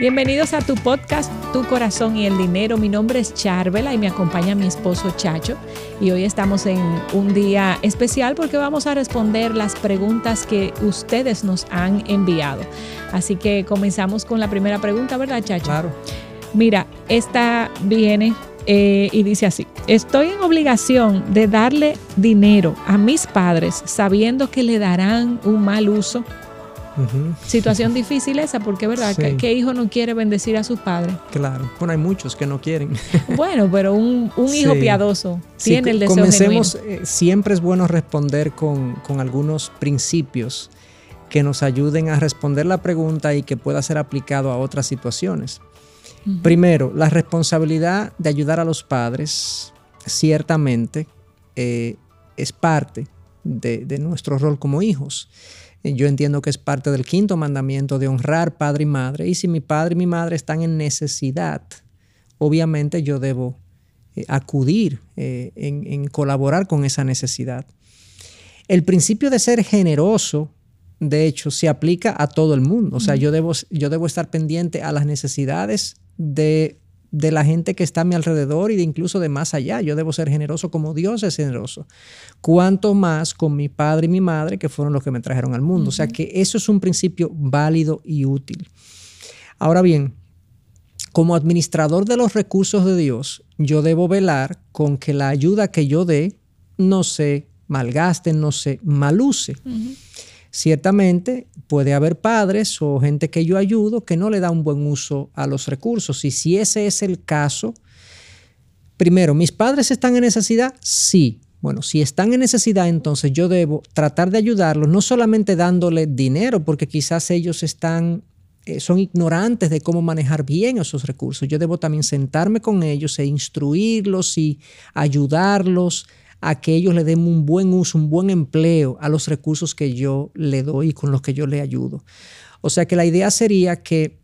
Bienvenidos a tu podcast Tu Corazón y el Dinero. Mi nombre es Charvela y me acompaña mi esposo Chacho. Y hoy estamos en un día especial porque vamos a responder las preguntas que ustedes nos han enviado. Así que comenzamos con la primera pregunta, ¿verdad, Chacho? Claro. Mira, esta viene eh, y dice así, estoy en obligación de darle dinero a mis padres sabiendo que le darán un mal uso. Situación difícil esa, porque verdad, ¿Qué, hijo no quiere bendecir a sus padres? Claro, bueno, hay muchos que no quieren. bueno, pero un, hijo piadoso tiene el deseo Comencemos, eh, siempre es bueno responder con, algunos principios que nos ayuden a responder la pregunta y que pueda ser aplicado a otras situaciones. Primero, la responsabilidad de ayudar a los padres, ciertamente, eh, es parte de nuestro rol como hijos. Eh, yo entiendo que es parte del quinto mandamiento de honrar padre y madre. Y si mi padre y mi madre están en necesidad, obviamente yo debo eh, acudir eh, en, colaborar con esa necesidad. El principio de ser generoso, de hecho, se aplica a todo el mundo. O sea, yo debo, yo debo estar pendiente a las necesidades de de la gente que está a mi alrededor y de incluso de más allá. Yo debo ser generoso como Dios es generoso. Cuanto más con mi padre y mi madre, que fueron los que me trajeron al mundo. O sea que eso es un principio válido y útil. Ahora bien, como administrador de los recursos de Dios, yo debo velar con que la ayuda que yo dé no se malgaste, no se maluse. Ciertamente puede haber padres o gente que yo ayudo que no le da un buen uso a los recursos. Y si ese es el caso, primero, ¿mis padres están en necesidad? Sí. Bueno, si están en necesidad, entonces yo debo tratar de ayudarlos, no solamente dándole dinero, porque quizás ellos están, eh, son ignorantes de cómo manejar bien esos recursos. Yo debo también sentarme con ellos e instruirlos y ayudarlos a que ellos le den un buen uso, un buen empleo a los recursos que yo le doy y con los que yo le ayudo. O sea que la idea sería que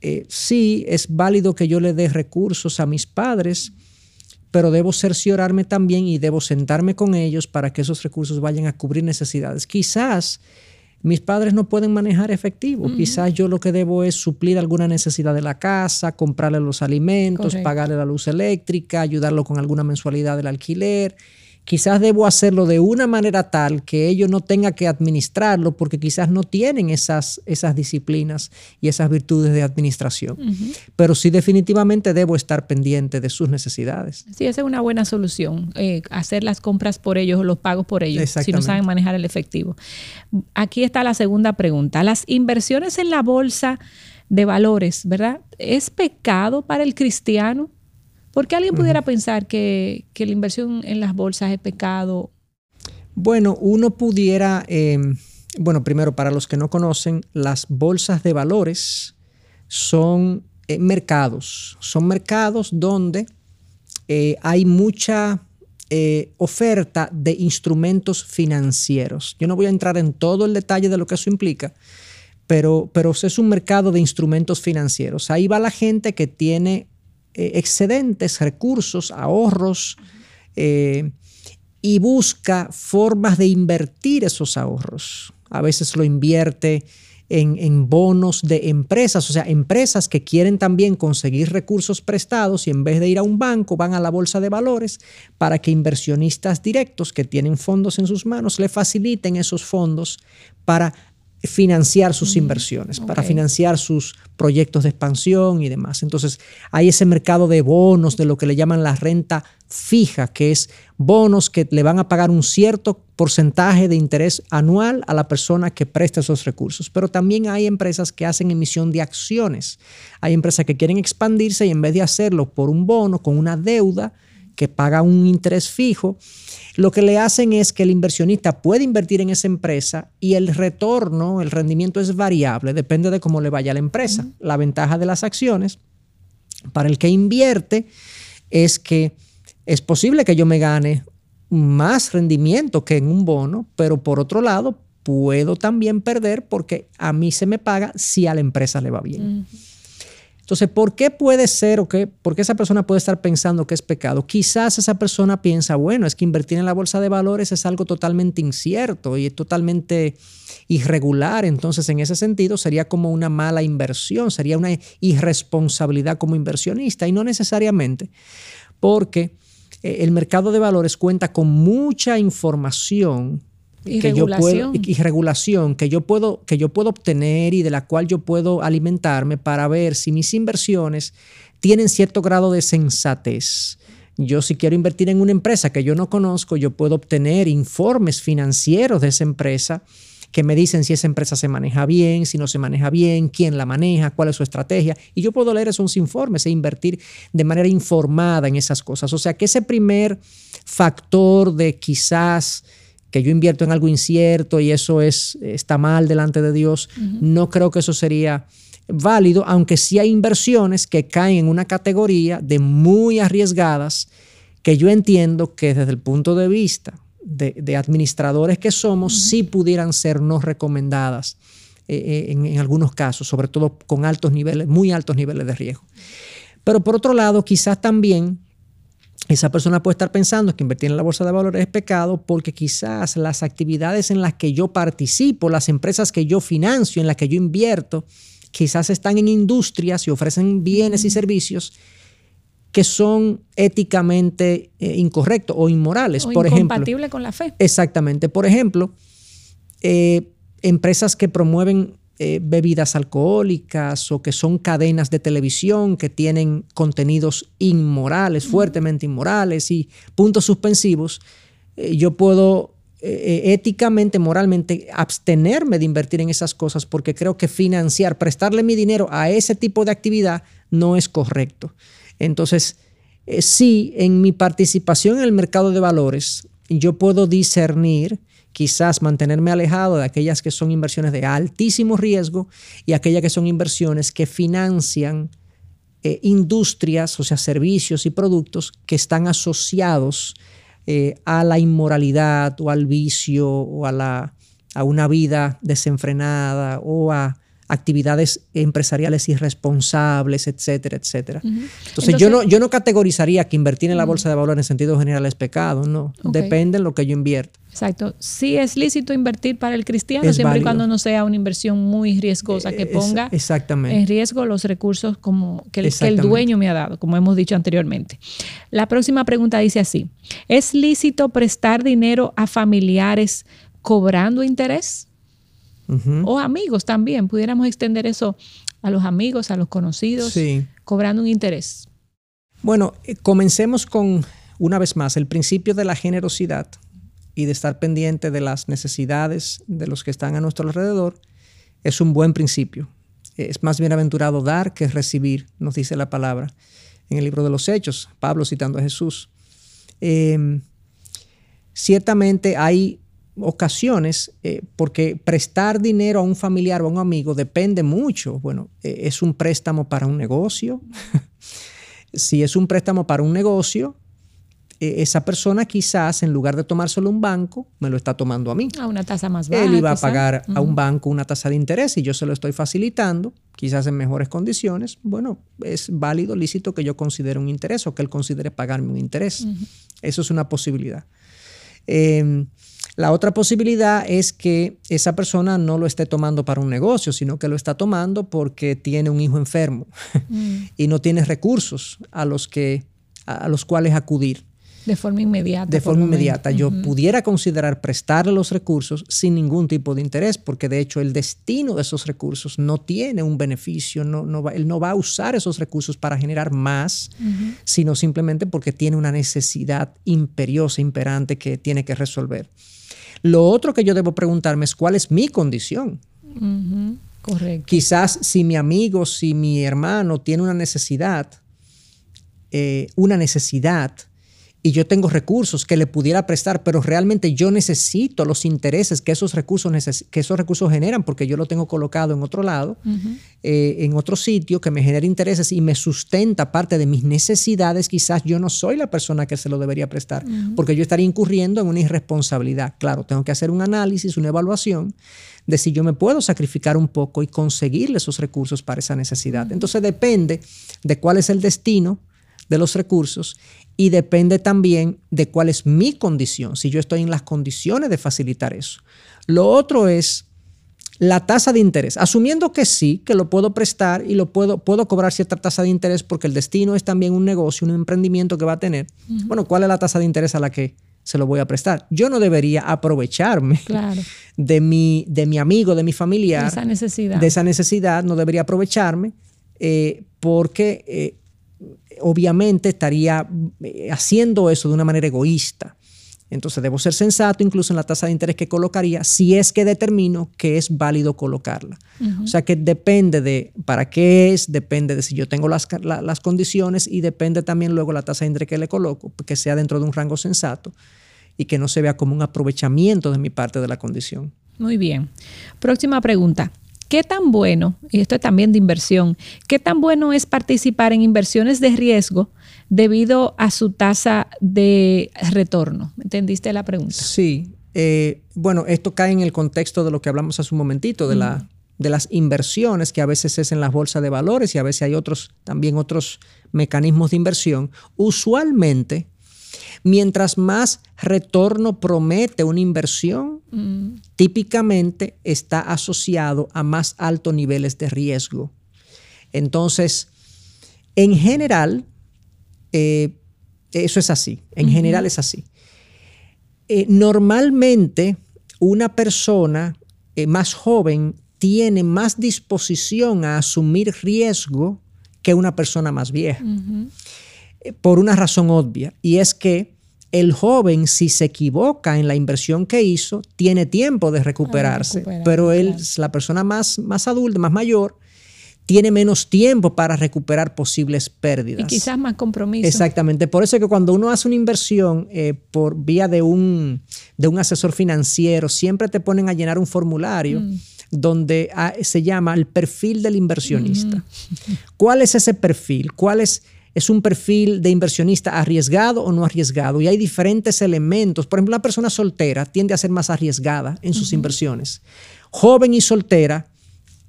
eh, sí es válido que yo le dé recursos a mis padres, pero debo cerciorarme también y debo sentarme con ellos para que esos recursos vayan a cubrir necesidades. Quizás mis padres no pueden manejar efectivo. Quizás yo lo que debo es suplir alguna necesidad de la casa, comprarle los alimentos, pagarle la luz eléctrica, ayudarlo con alguna mensualidad del alquiler quizás debo hacerlo de una manera tal que ellos no tengan que administrarlo porque quizás no tienen esas, esas disciplinas y esas virtudes de administración. Pero sí definitivamente debo estar pendiente de sus necesidades. Sí, esa es una buena solución, eh, hacer las compras por ellos o los pagos por ellos si no saben manejar el efectivo. Aquí está la segunda pregunta. Las inversiones en la bolsa de valores, ¿verdad? ¿Es pecado para el cristiano? ¿Por qué alguien pudiera pensar que, la inversión en las bolsas es pecado? Bueno, uno pudiera, em, bueno, primero para los que no conocen, las bolsas de valores son eh, mercados, son mercados donde eh, hay mucha eh, oferta de instrumentos financieros. Yo no voy a entrar en todo el detalle de lo que eso implica, pero, pero es un mercado de instrumentos financieros. Ahí va la gente que tiene eh, excedentes, recursos, ahorros, eh, y busca formas de invertir esos ahorros. A veces lo invierte en, bonos de empresas, o sea, empresas que quieren también conseguir recursos prestados y en vez de ir a un banco van a la bolsa de valores para que inversionistas directos que tienen fondos en sus manos le faciliten esos fondos para financiar sus mm, inversiones, para financiar sus proyectos de expansión y demás. Entonces, hay ese mercado de bonos, de lo que le llaman la renta fija, que es bonos que le van a pagar un cierto porcentaje de interés anual a la persona que presta esos recursos. Pero también hay empresas que hacen emisión de acciones. Hay empresas que quieren expandirse y en vez de hacerlo por un bono, con una deuda que paga un interés fijo, lo que le hacen es que el inversionista puede invertir en esa empresa y el retorno, el rendimiento es variable, depende de cómo le vaya a la empresa. La ventaja de las acciones para el que invierte es que es posible que yo me gane más rendimiento que en un bono, pero por otro lado puedo también perder porque a mí se me paga si a la empresa le va bien. Entonces, ¿por qué puede ser o qué, por qué esa persona puede estar pensando que es pecado? Quizás esa persona piensa, bueno, es que invertir en la bolsa de valores es algo totalmente incierto y totalmente irregular, entonces en ese sentido sería como una mala inversión, sería una irresponsabilidad como inversionista y no necesariamente, porque eh, el mercado de valores cuenta con mucha información y que regulación. Yo puedo, y regulación que yo puedo que yo puedo obtener y de la cual yo puedo alimentarme para ver si mis inversiones tienen cierto grado de sensatez. Yo si quiero invertir en una empresa que yo no conozco, yo puedo obtener informes financieros de esa empresa que me dicen si esa empresa se maneja bien, si no se maneja bien, quién la maneja, cuál es su estrategia. Y yo puedo leer esos informes e invertir de manera informada en esas cosas. O sea que ese primer factor de quizás que yo invierto en algo incierto y eso es, está mal delante de Dios, no creo que eso sería válido, aunque sí hay inversiones que caen en una categoría de muy arriesgadas que yo entiendo que desde el punto de vista de, administradores que somos, sí pudieran ser no recomendadas eh, eh, en, en, algunos casos, sobre todo con altos niveles, muy altos niveles de riesgo. Pero por otro lado, quizás también esa persona puede estar pensando que invertir en la bolsa de valores es pecado porque quizás las actividades en las que yo participo, las empresas que yo financio, en las que yo invierto, quizás están en industrias y ofrecen bienes y servicios que son éticamente eh, incorrectos o inmorales. O por incompatible con la fe. Exactamente. Por ejemplo, eh, empresas que promueven eh, bebidas alcohólicas o que son cadenas de televisión que tienen contenidos inmorales, fuertemente inmorales y puntos suspensivos, eh, yo puedo eh, éticamente, moralmente, abstenerme de invertir en esas cosas porque creo que financiar, prestarle mi dinero a ese tipo de actividad no es correcto. Entonces, sí, en mi participación en el mercado de valores, yo puedo discernir quizás mantenerme alejado de aquellas que son inversiones de altísimo riesgo y aquellas que son inversiones que financian eh, industrias, o sea, servicios y productos que están asociados eh, a la inmoralidad o al vicio o a, la, a una vida desenfrenada o a actividades empresariales irresponsables, etcétera, etcétera. Entonces, yo, no, yo no categorizaría que invertir en la bolsa de valores en sentido general es pecado, no. Depende de lo que yo invierto. Exacto. Sí es lícito invertir para el cristiano siempre y cuando no sea una inversión muy riesgosa que ponga en riesgo los recursos como que el dueño me ha dado, como hemos dicho anteriormente. La próxima pregunta dice así, ¿es lícito prestar dinero a familiares cobrando interés? O amigos también, pudiéramos extender eso a los amigos, a los conocidos, cobrando un interés. Bueno, eh, comencemos con, una vez más, el principio de la generosidad y de estar pendiente de las necesidades de los que están a nuestro alrededor. Es un buen principio. Es más bienaventurado dar que recibir, nos dice la palabra en el libro de los Hechos, Pablo citando a Jesús. Em, ciertamente hay ocasiones, eh, porque prestar dinero a un familiar o a un amigo depende mucho. Bueno, eh, es un préstamo para un negocio. si es un préstamo para un negocio, eh, esa persona quizás en lugar de tomárselo a un banco, me lo está tomando a mí. A una tasa más baja. Él iba a pagar a un banco una tasa de interés y yo se lo estoy facilitando, quizás en mejores condiciones. Bueno, es válido, lícito que yo considere un interés o que él considere pagarme un interés. Eso es una posibilidad. Eh, la otra posibilidad es que esa persona no lo esté tomando para un negocio, sino que lo está tomando porque tiene un hijo enfermo mm. y no tiene recursos a los, que, a los cuales acudir. De forma inmediata. De forma inmediata. Yo pudiera considerar prestarle los recursos sin ningún tipo de interés, porque de hecho el destino de esos recursos no tiene un beneficio, no, no va, él no va a usar esos recursos para generar más, sino simplemente porque tiene una necesidad imperiosa, imperante que tiene que resolver. Lo otro que yo debo preguntarme es cuál es mi condición. Correcto. Quizás si mi amigo, si mi hermano tiene una necesidad, eh, una necesidad, y yo tengo recursos que le pudiera prestar, pero realmente yo necesito los intereses que esos recursos, que esos recursos generan, porque yo lo tengo colocado en otro lado, eh, en otro sitio, que me genera intereses y me sustenta parte de mis necesidades, quizás yo no soy la persona que se lo debería prestar, porque yo estaría incurriendo en una irresponsabilidad. Claro, tengo que hacer un análisis, una evaluación de si yo me puedo sacrificar un poco y conseguirle esos recursos para esa necesidad. Entonces depende de cuál es el destino de los recursos y depende también de cuál es mi condición, si yo estoy en las condiciones de facilitar eso. Lo otro es la tasa de interés, asumiendo que sí, que lo puedo prestar y lo puedo, puedo cobrar cierta tasa de interés porque el destino es también un negocio, un emprendimiento que va a tener. Bueno, ¿cuál es la tasa de interés a la que se lo voy a prestar? Yo no debería aprovecharme de, mi, de mi amigo, de mi familiar. De esa necesidad. De esa necesidad, no debería aprovecharme eh, porque eh, obviamente estaría eh, haciendo eso de una manera egoísta. Entonces debo ser sensato incluso en la tasa de interés que colocaría si es que determino que es válido colocarla. O sea que depende de para qué es, depende de si yo tengo las, las, condiciones y depende también luego la tasa de interés que le coloco, que sea dentro de un rango sensato y que no se vea como un aprovechamiento de mi parte de la condición. Muy bien. Próxima pregunta. ¿Qué tan bueno, y esto es también de inversión, qué tan bueno es participar en inversiones de riesgo debido a su tasa de retorno? ¿Entendiste la pregunta? Sí. Eh, bueno, esto cae en el contexto de lo que hablamos hace un momentito, de, la, de las inversiones que a veces es en las bolsas de valores y a veces hay otros, también otros mecanismos de inversión. Usualmente, Mientras más retorno promete una inversión, mm. típicamente está asociado a más altos niveles de riesgo. Entonces, en general, eh, eso es así. En general es así. Eh, normalmente, una persona eh, más joven tiene más disposición a asumir riesgo que una persona más vieja por una razón obvia, y es que el joven, si se equivoca en la inversión que hizo, tiene tiempo de recuperarse, pero él, la persona más, más adulta, más mayor, tiene menos tiempo para recuperar posibles pérdidas. Y quizás más compromiso. Exactamente. Por eso es que cuando uno hace una inversión eh, por vía de un, de un asesor financiero, siempre te ponen a llenar un formulario. Mm. donde ah, se llama el perfil del inversionista. ¿Cuál es ese perfil? ¿Cuál es es un perfil de inversionista arriesgado o no arriesgado. Y hay diferentes elementos. Por ejemplo, una persona soltera tiende a ser más arriesgada en sus inversiones. Joven y soltera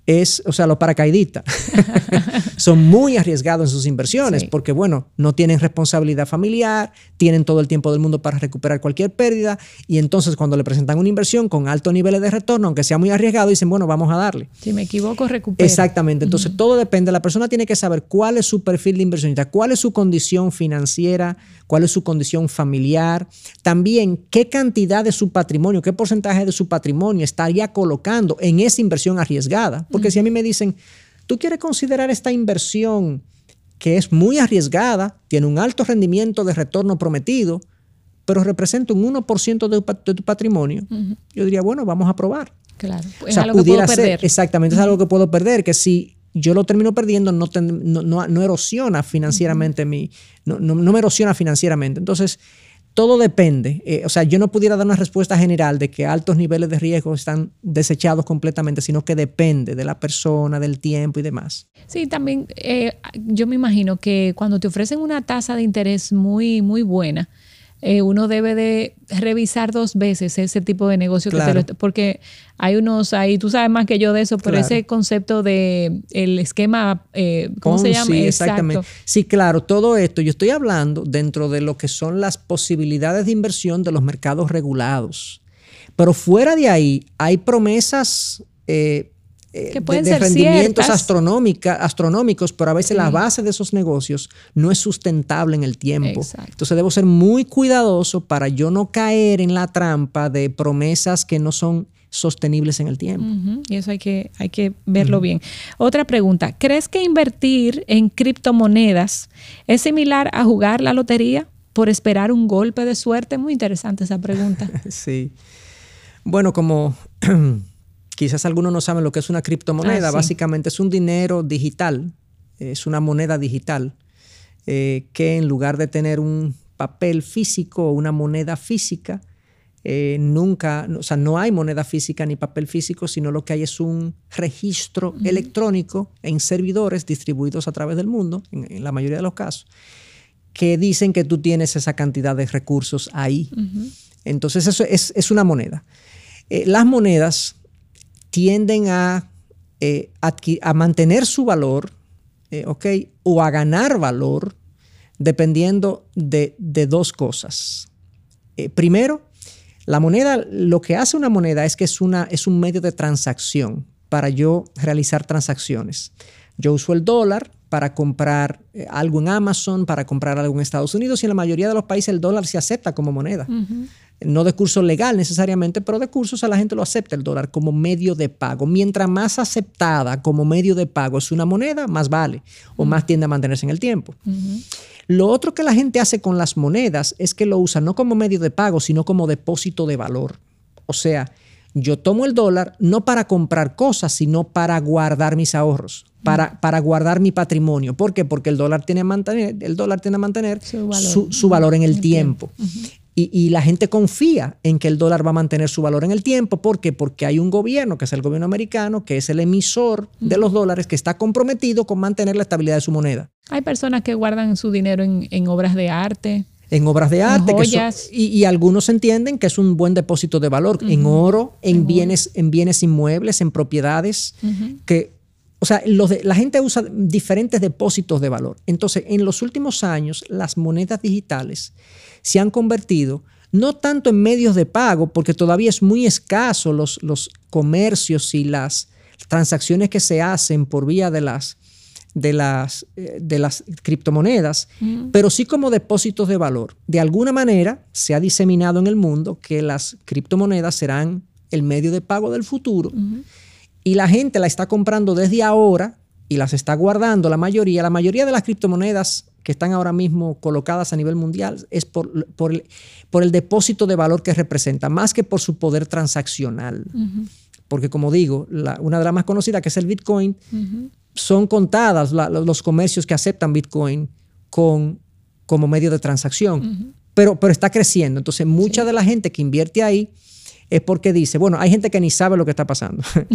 es, o sea, los paracaidistas son muy arriesgados en sus inversiones porque, bueno, no tienen responsabilidad familiar, tienen todo el tiempo del mundo para recuperar cualquier pérdida y entonces cuando le presentan una inversión con altos niveles de retorno, aunque sea muy arriesgado, dicen, bueno, vamos a darle. Si me equivoco, recupero. Exactamente. Entonces, todo depende. La persona tiene que saber cuál es su perfil de inversionista, cuál es su condición financiera, cuál es su condición familiar, también qué cantidad de su patrimonio, qué porcentaje de su patrimonio estaría colocando en esa inversión arriesgada. Porque si a mí me dicen, tú quieres considerar esta inversión que es muy arriesgada, tiene un alto rendimiento de retorno prometido, pero representa un 1% de, tu patrimonio, yo diría, bueno, vamos a probar. Claro, es algo que puedo perder. Exactamente, es algo que puedo perder, que si yo lo termino perdiendo, no, no, erosiona financieramente mi, no, me erosiona financieramente. Entonces, todo depende. Eh, o sea, yo no pudiera dar una respuesta general de que altos niveles de riesgo están desechados completamente, sino que depende de la persona, del tiempo y demás. Sí, también eh, yo me imagino que cuando te ofrecen una tasa de interés muy, muy buena, eh, uno debe de revisar dos veces ese tipo de negocio porque hay unos ahí, tú sabes más que yo de eso, pero ese concepto de el esquema, eh, ¿cómo se llama? Sí, exactamente. Sí, claro, todo esto yo estoy hablando dentro de lo que son las posibilidades de inversión de los mercados regulados. Pero fuera de ahí hay promesas eh, eh, que pueden de, ser rendimientos astronómicos, pero a veces la base de esos negocios no es sustentable en el tiempo. Entonces debo ser muy cuidadoso para yo no caer en la trampa de promesas que no son sostenibles en el tiempo. Y eso hay que, hay que verlo bien. Otra pregunta, ¿crees que invertir en criptomonedas es similar a jugar la lotería por esperar un golpe de suerte? Muy interesante esa pregunta. sí. Bueno, como Quizás algunos no saben lo que es una criptomoneda. Ah, Básicamente es un dinero digital, es una moneda digital, eh, que en lugar de tener un papel físico o una moneda física. Eh, nunca, o sea, no hay moneda física ni papel físico, sino lo que hay es un registro electrónico en servidores distribuidos a través del mundo, en, la mayoría de los casos, que dicen que tú tienes esa cantidad de recursos ahí. Entonces, eso es, una moneda. Eh, las monedas tienden a, eh, a mantener su valor, ¿ok? O a ganar valor dependiendo de, dos cosas. primero, la moneda, lo que hace una moneda es que es, una, es un medio de transacción para yo realizar transacciones. Yo uso el dólar para comprar eh, algo en Amazon, para comprar algo en Estados Unidos y en la mayoría de los países el dólar se acepta como moneda no de curso legal necesariamente, pero de cursos a la gente lo acepta el dólar como medio de pago. Mientras más aceptada como medio de pago es una moneda, más vale o más tiende a mantenerse en el tiempo. Lo otro que la gente hace con las monedas es que lo usa no como medio de pago, sino como depósito de valor. O sea, yo tomo el dólar no para comprar cosas, sino para guardar mis ahorros, para, para guardar mi patrimonio. ¿Por qué? Porque el dólar tiene que mantener, el dólar tiene que mantener su valor, en el, tiempo. Y, la gente confía en que el dólar va a mantener su valor en el tiempo. ¿Por qué? Porque hay un gobierno, que es el gobierno americano, que es el emisor de los dólares, que está comprometido con mantener la estabilidad de su moneda. Hay personas que guardan su dinero en, obras de arte. En obras de arte. y, algunos entienden que es un buen depósito de valor en oro, en, bienes, en bienes inmuebles, en propiedades, que o sea, la gente usa diferentes depósitos de valor. Entonces, en los últimos años, las monedas digitales se han convertido no tanto en medios de pago, porque todavía es muy escaso los, los comercios y las transacciones que se hacen por vía de las, de las, eh, de las criptomonedas, pero sí como depósitos de valor. De alguna manera se ha diseminado en el mundo que las criptomonedas serán el medio de pago del futuro y la gente la está comprando desde ahora y las está guardando, la mayoría, la mayoría de las criptomonedas que están ahora mismo colocadas a nivel mundial es por, por, el, depósito de valor que representa, más que por su poder transaccional. Porque como digo, una de las más conocidas, que es el Bitcoin, son contadas los comercios que aceptan Bitcoin con, como medio de transacción, pero, pero está creciendo. Entonces, mucha de la gente que invierte ahí es porque dice, bueno, hay gente que ni sabe lo que está pasando.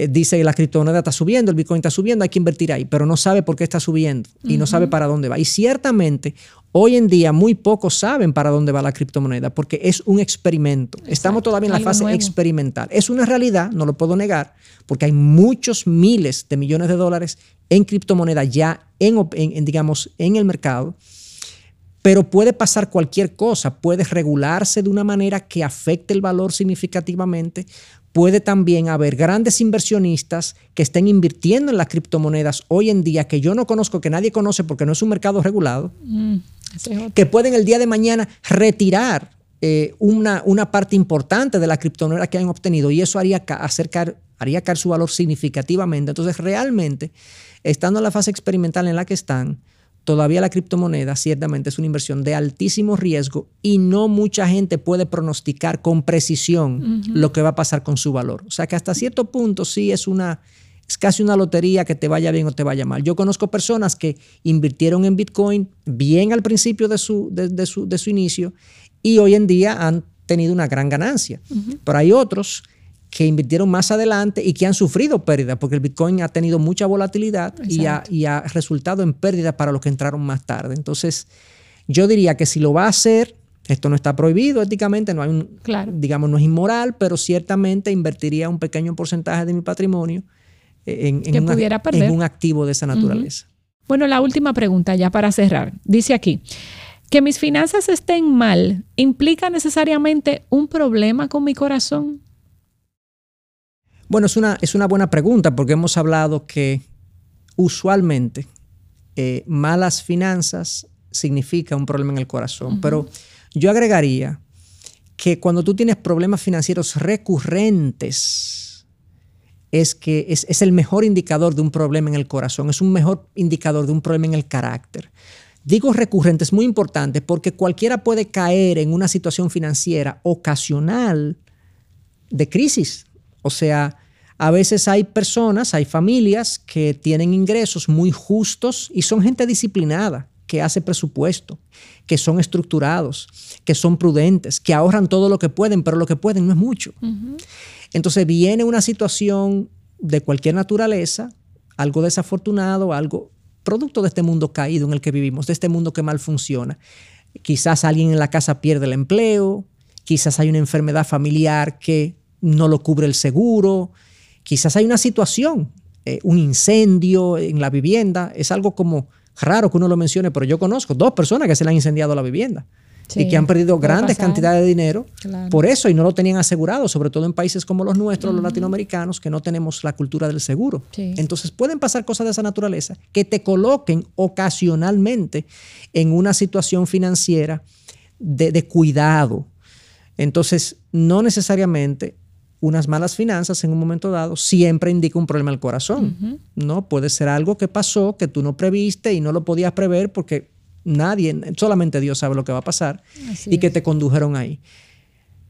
Eh, dice, la criptomoneda está subiendo, el Bitcoin está subiendo, hay que invertir ahí, pero no sabe por qué está subiendo y no sabe para dónde va. Y ciertamente, hoy en día muy pocos saben para dónde va la criptomoneda porque es un experimento. Estamos todavía en la fase experimental. Es una realidad, no lo puedo negar, porque hay muchos miles de millones de dólares en criptomoneda ya en digamos, en el mercado pero puede pasar cualquier cosa, puede regularse de una manera que afecte el valor significativamente, puede también haber grandes inversionistas que estén invirtiendo en las criptomonedas hoy en día que yo no conozco, que nadie conoce porque no es un mercado regulado, mm, que pueden el día de mañana retirar eh, una, una, parte importante de la criptomoneda que han obtenido y eso haría, acercar, haría caer su valor significativamente. Entonces, realmente, estando en la fase experimental en la que están, todavía la criptomoneda ciertamente es una inversión de altísimo riesgo y no mucha gente puede pronosticar con precisión lo que va a pasar con su valor. O sea que hasta cierto punto sí es una es casi una lotería que te vaya bien o te vaya mal. Yo conozco personas que invirtieron en Bitcoin bien al principio de su, de, su, de su inicio y hoy en día han tenido una gran ganancia. Pero hay otros que invirtieron más adelante y que han sufrido pérdidas, porque el Bitcoin ha tenido mucha volatilidad y ha, resultado en pérdidas para los que entraron más tarde. Entonces, yo diría que si lo va a hacer, esto no está prohibido éticamente, no hay un, digamos, no es inmoral, pero ciertamente invertiría un pequeño porcentaje de mi patrimonio en, un activo de esa naturaleza. Bueno, la última pregunta ya para cerrar. Dice aquí, que mis finanzas estén mal implica necesariamente un problema con mi corazón. Bueno, es una, es una buena pregunta porque hemos hablado que usualmente eh, malas finanzas significa un problema en el corazón, pero yo agregaría que cuando tú tienes problemas financieros recurrentes, es que es, es, el mejor indicador de un problema en el corazón, es un mejor indicador de un problema en el carácter. Digo recurrente, es muy importante porque cualquiera puede caer en una situación financiera ocasional de crisis, o sea, a veces hay personas, hay familias que tienen ingresos muy justos y son gente disciplinada, que hace presupuesto, que son estructurados, que son prudentes, que ahorran todo lo que pueden, pero lo que pueden no es mucho. Entonces viene una situación de cualquier naturaleza, algo desafortunado, algo producto de este mundo caído en el que vivimos, de este mundo que mal funciona. Quizás alguien en la casa pierde el empleo, quizás hay una enfermedad familiar que no lo cubre el seguro, quizás hay una situación, eh, un incendio en la vivienda, es algo como raro que uno lo mencione, pero yo conozco dos personas que se le han incendiado la vivienda. y que han perdido grandes cantidades de dinero por eso y no lo tenían asegurado, sobre todo en países como los nuestros, los latinoamericanos, que no tenemos la cultura del seguro. Entonces pueden pasar cosas de esa naturaleza que te coloquen ocasionalmente en una situación financiera de, de cuidado. Entonces, no necesariamente unas malas finanzas en un momento dado siempre indica un problema al corazón. ¿no? Puede ser algo que pasó, que tú no previste y no lo podías prever porque nadie, solamente Dios sabe lo que va a pasar y que te condujeron ahí.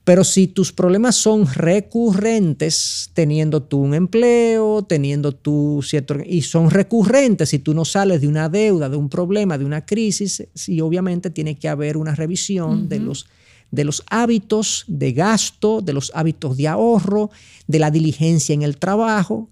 Pero si tus problemas son recurrentes, teniendo tú un empleo, teniendo tú cierto... y son recurrentes, si tú no sales de una deuda, de un problema, de una crisis, sí obviamente tiene que haber una revisión de los de los hábitos de gasto, de los hábitos de ahorro, de la diligencia en el trabajo,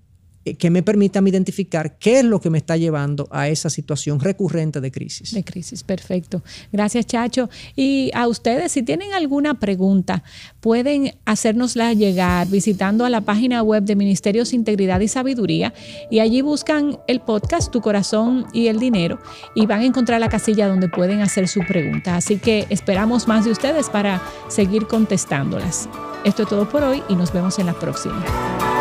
que me permitan identificar qué es lo que me está llevando a esa situación recurrente de crisis. De crisis, perfecto. Gracias, Chacho. Y a ustedes, si tienen alguna pregunta, pueden hacérnosla llegar visitando a la página web de Ministerios Integridad y Sabiduría y allí buscan el podcast Tu Corazón y el Dinero y van a encontrar la casilla donde pueden hacer su pregunta. Así que esperamos más de ustedes para seguir contestándolas. Esto es todo por hoy y nos vemos en la próxima.